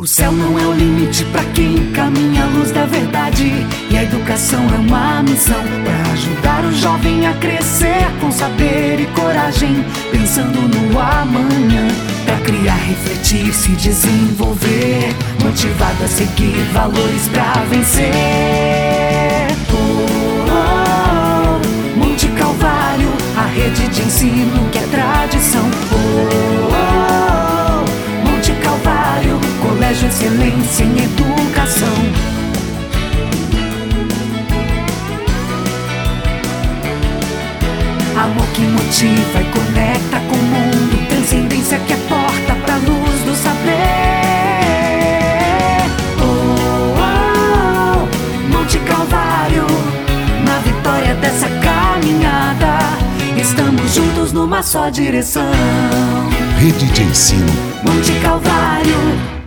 O céu não é o limite para quem caminha a luz da verdade. E a educação é uma missão para ajudar o jovem a crescer com saber e coragem, pensando no amanhã. Para criar, refletir, se desenvolver, motivado a seguir valores para vencer. Oh, oh, oh, Monte Calvário, a rede de ensino que é excelência em educação. Amor que motiva e conecta com o mundo. Transcendência que é porta pra luz do saber. Oh, oh, oh, Monte Calvário, na vitória dessa caminhada. Estamos juntos numa só direção. Rede de ensino Monte Calvário,